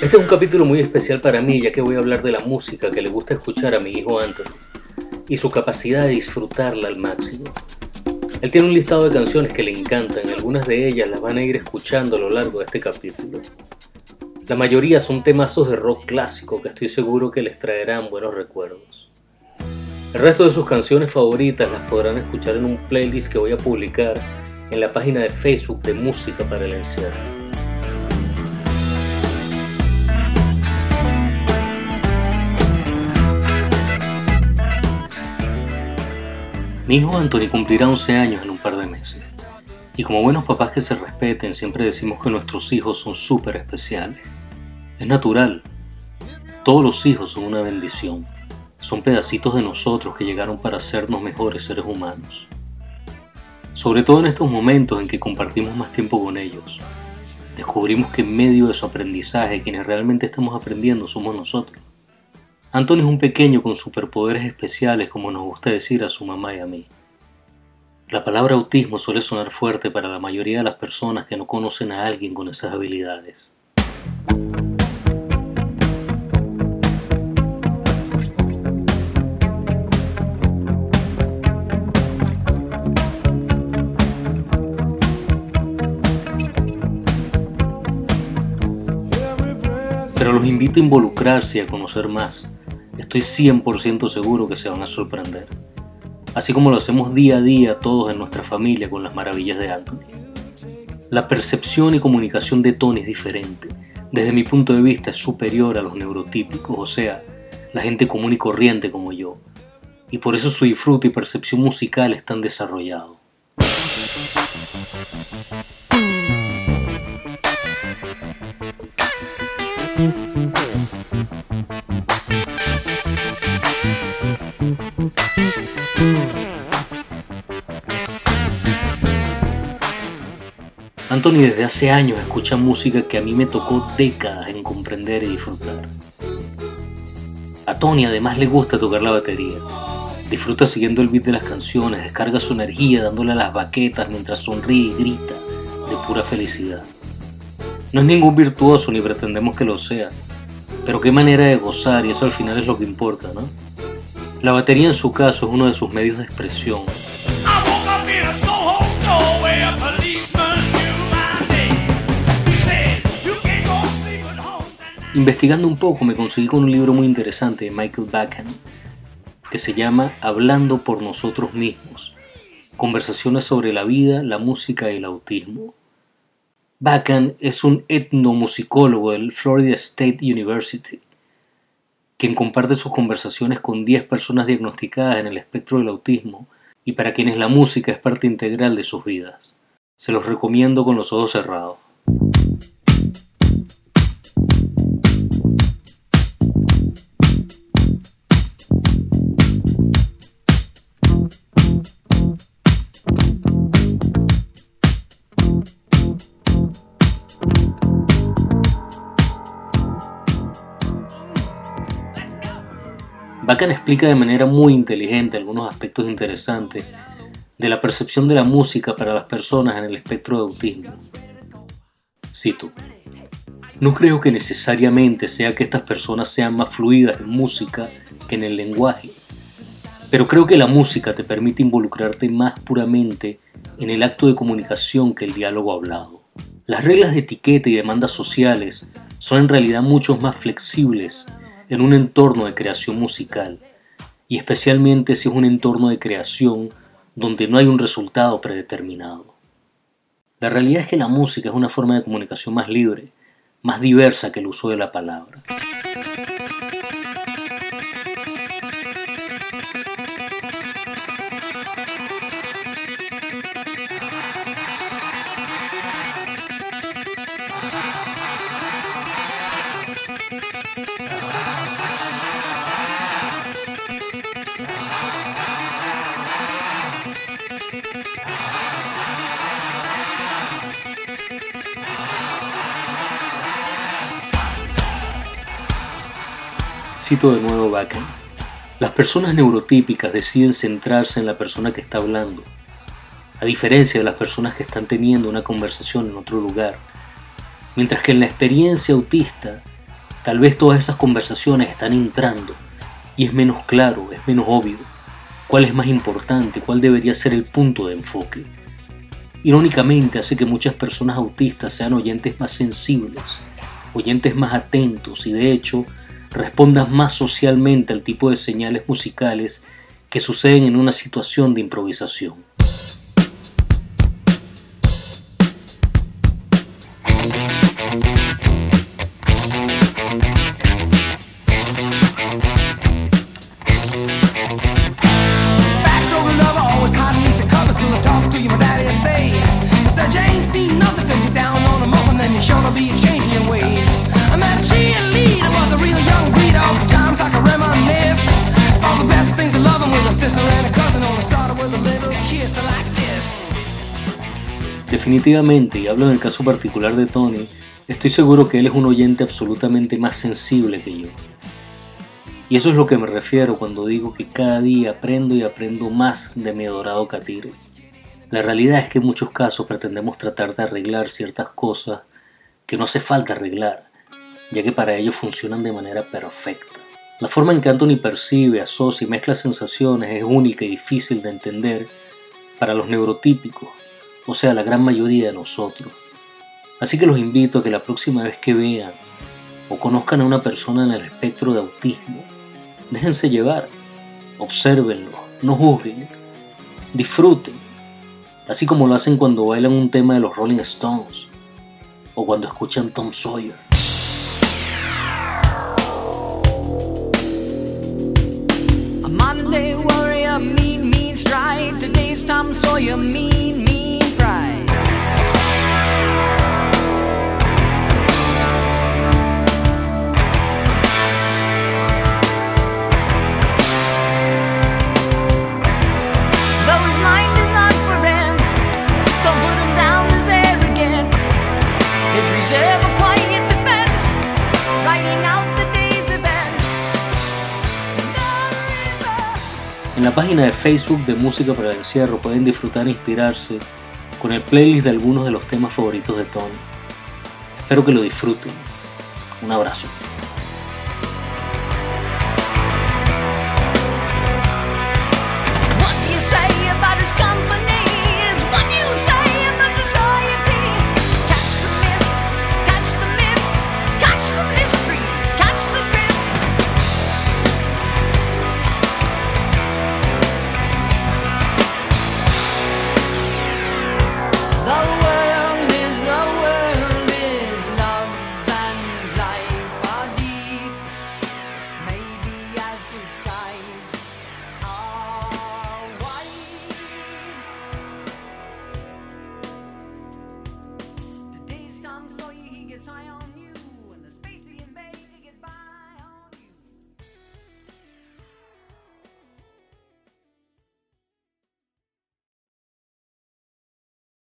Este es un capítulo muy especial para mí ya que voy a hablar de la música que le gusta escuchar a mi hijo Anthony y su capacidad de disfrutarla al máximo. Él tiene un listado de canciones que le encantan algunas de ellas las van a ir escuchando a lo largo de este capítulo. La mayoría son temazos de rock clásico que estoy seguro que les traerán buenos recuerdos. El resto de sus canciones favoritas las podrán escuchar en un playlist que voy a publicar en la página de Facebook de Música para el Encierro. Mi hijo Anthony cumplirá 11 años en un par de meses. Y como buenos papás que se respeten, siempre decimos que nuestros hijos son súper especiales. Es natural. Todos los hijos son una bendición. Son pedacitos de nosotros que llegaron para hacernos mejores seres humanos. Sobre todo en estos momentos en que compartimos más tiempo con ellos. Descubrimos que en medio de su aprendizaje quienes realmente estamos aprendiendo somos nosotros. Antonio es un pequeño con superpoderes especiales como nos gusta decir a su mamá y a mí. La palabra autismo suele sonar fuerte para la mayoría de las personas que no conocen a alguien con esas habilidades. pero los invito a involucrarse y a conocer más. Estoy 100% seguro que se van a sorprender, así como lo hacemos día a día todos en nuestra familia con las maravillas de Anthony. La percepción y comunicación de Tony es diferente. Desde mi punto de vista es superior a los neurotípicos, o sea, la gente común y corriente como yo. Y por eso su disfrute y percepción musical es tan desarrollado. Anthony desde hace años escucha música que a mí me tocó décadas en comprender y disfrutar. A Tony además le gusta tocar la batería. Disfruta siguiendo el beat de las canciones, descarga su energía dándole a las baquetas mientras sonríe y grita de pura felicidad. No es ningún virtuoso ni pretendemos que lo sea, pero qué manera de gozar y eso al final es lo que importa, ¿no? La batería en su caso es uno de sus medios de expresión. Investigando un poco me conseguí con un libro muy interesante de Michael Bachan que se llama Hablando por nosotros mismos, conversaciones sobre la vida, la música y el autismo. Bachan es un etnomusicólogo del Florida State University, quien comparte sus conversaciones con 10 personas diagnosticadas en el espectro del autismo y para quienes la música es parte integral de sus vidas. Se los recomiendo con los ojos cerrados. Bacán explica de manera muy inteligente algunos aspectos interesantes de la percepción de la música para las personas en el espectro de autismo. Cito, no creo que necesariamente sea que estas personas sean más fluidas en música que en el lenguaje, pero creo que la música te permite involucrarte más puramente en el acto de comunicación que el diálogo hablado. Las reglas de etiqueta y demandas sociales son en realidad mucho más flexibles en un entorno de creación musical, y especialmente si es un entorno de creación donde no hay un resultado predeterminado. La realidad es que la música es una forma de comunicación más libre, más diversa que el uso de la palabra. Cito de nuevo Bacon. Las personas neurotípicas deciden centrarse en la persona que está hablando, a diferencia de las personas que están teniendo una conversación en otro lugar, mientras que en la experiencia autista Tal vez todas esas conversaciones están entrando y es menos claro, es menos obvio cuál es más importante, cuál debería ser el punto de enfoque. Irónicamente hace que muchas personas autistas sean oyentes más sensibles, oyentes más atentos y de hecho respondan más socialmente al tipo de señales musicales que suceden en una situación de improvisación. Definitivamente, y hablo en el caso particular de Tony, estoy seguro que él es un oyente absolutamente más sensible que yo. Y eso es lo que me refiero cuando digo que cada día aprendo y aprendo más de mi adorado Katire. La realidad es que en muchos casos pretendemos tratar de arreglar ciertas cosas que no hace falta arreglar, ya que para ello funcionan de manera perfecta. La forma en que Anthony percibe, asocia y mezcla sensaciones es única y difícil de entender para los neurotípicos, o sea, la gran mayoría de nosotros. Así que los invito a que la próxima vez que vean o conozcan a una persona en el espectro de autismo, déjense llevar, obsérvenlo, no juzguen, disfruten, así como lo hacen cuando bailan un tema de los Rolling Stones o cuando escuchan Tom Sawyer. Página de Facebook de Música para el Encierro pueden disfrutar e inspirarse con el playlist de algunos de los temas favoritos de Tony. Espero que lo disfruten. Un abrazo.